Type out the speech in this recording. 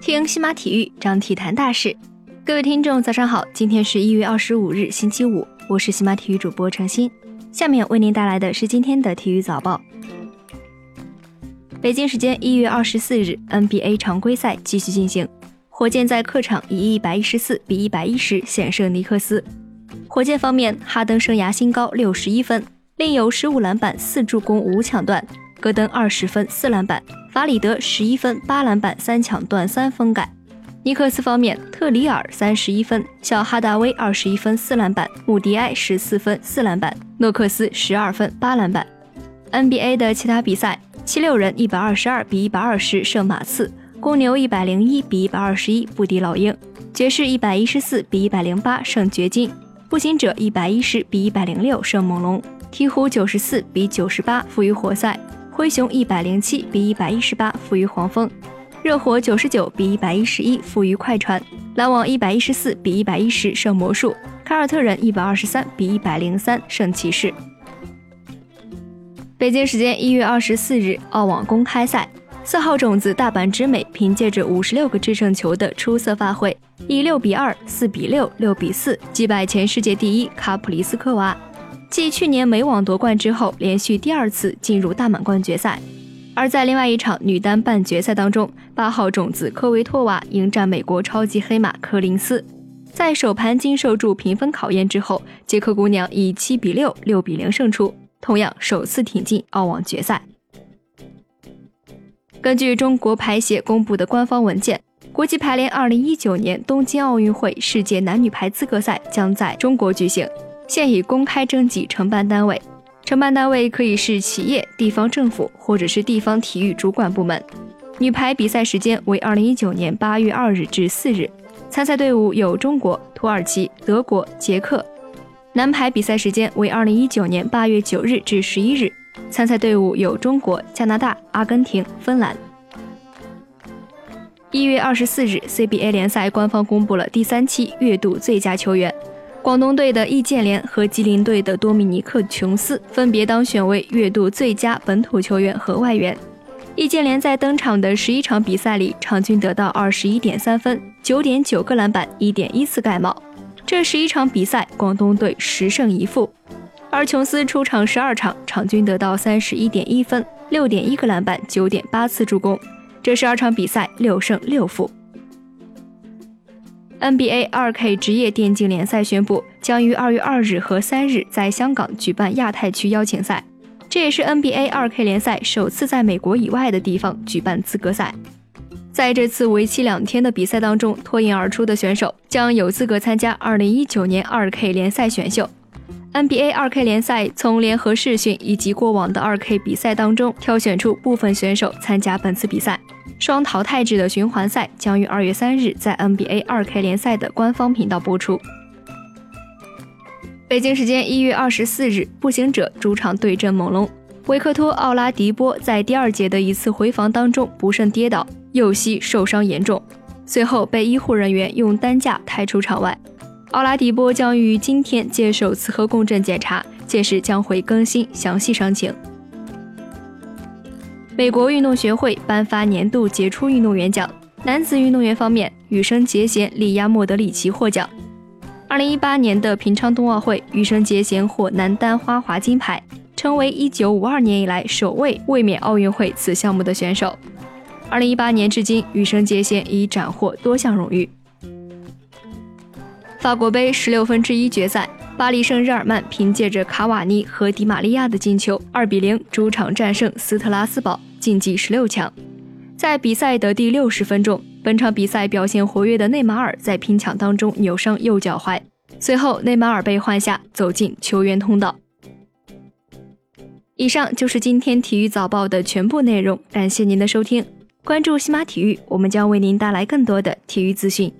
听西马体育，讲体坛大事。各位听众，早上好！今天是一月二十五日，星期五，我是西马体育主播程鑫。下面为您带来的是今天的体育早报。北京时间一月二十四日，NBA 常规赛继续进行，火箭在客场以一百一十四比一百一十险胜尼克斯。火箭方面，哈登生涯新高六十一分，另有十五篮板、四助攻、五抢断；戈登二十分、四篮板；法里德十一分、八篮板、三抢断、三封盖。尼克斯方面，特里尔三十一分，小哈达威二十一分、四篮板；穆迪埃十四分、四篮板；诺克斯十二分、八篮板。NBA 的其他比赛，七六人一百二十二比一百二十胜马刺，公牛一百零一比一百二十一不敌老鹰，爵士一百一十四比一百零八胜掘金。步行者一百一十比一百零六胜猛龙，鹈鹕九十四比九十八负于活塞，灰熊一百零七比一百一十八负于黄蜂，热火九十九比一百一十一负于快船，篮网一百一十四比一百一十胜魔术，凯尔特人一百二十三比一百零三胜骑士。北京时间一月二十四日，澳网公开赛。四号种子大阪直美凭借着五十六个制胜球的出色发挥，以六比二、四比六、六比四击败前世界第一卡普里斯科娃，继去年美网夺冠之后，连续第二次进入大满贯决赛。而在另外一场女单半决赛当中，八号种子科维托娃迎战美国超级黑马柯林斯，在首盘经受住评分考验之后，捷克姑娘以七比六、六比零胜出，同样首次挺进澳网决赛。根据中国排协公布的官方文件，国际排联2019年东京奥运会世界男女排资格赛将在中国举行，现已公开征集承办单位，承办单位可以是企业、地方政府或者是地方体育主管部门。女排比赛时间为2019年8月2日至4日，参赛队伍有中国、土耳其、德国、捷克。男排比赛时间为2019年8月9日至11日。参赛队伍有中国、加拿大、阿根廷、芬兰。一月二十四日，CBA 联赛官方公布了第三期月度最佳球员，广东队的易建联和吉林队的多米尼克·琼斯分别当选为月度最佳本土球员和外援。易建联在登场的十一场比赛里，场均得到二十一点三分、九点九个篮板、一点一次盖帽。这十一场比赛，广东队十胜一负。而琼斯出场十二场，场均得到三十一点一分、六点一个篮板、九点八次助攻。这十二场比赛六胜六负。NBA 二 K 职业电竞联赛宣布，将于二月二日和三日在香港举办亚太区邀请赛，这也是 NBA 二 K 联赛首次在美国以外的地方举办资格赛。在这次为期两天的比赛当中，脱颖而出的选手将有资格参加二零一九年二 K 联赛选秀。NBA 2K 联赛从联合试训以及过往的 2K 比赛当中挑选出部分选手参加本次比赛。双淘汰制的循环赛将于二月三日在 NBA 2K 联赛的官方频道播出。北京时间一月二十四日，步行者主场对阵猛龙，维克托·奥拉迪波在第二节的一次回防当中不慎跌倒，右膝受伤严重，随后被医护人员用担架抬出场外。奥拉迪波将于今天接受磁核共振检查，届时将会更新详细伤情。美国运动协会颁发年度杰出运动员奖，男子运动员方面，羽生结弦力压莫德里奇获奖。二零一八年的平昌冬奥会，羽生结弦获男单花滑金牌，成为一九五二年以来首位卫冕奥运会此项目的选手。二零一八年至今，羽生结弦已斩获多项荣誉。法国杯十六分之一决赛，巴黎圣日耳曼凭借着卡瓦尼和迪玛利亚的进球，二比零主场战胜斯特拉斯堡，晋级十六强。在比赛的第六十分钟，本场比赛表现活跃的内马尔在拼抢当中扭伤右脚踝，随后内马尔被换下，走进球员通道。以上就是今天体育早报的全部内容，感谢您的收听，关注西马体育，我们将为您带来更多的体育资讯。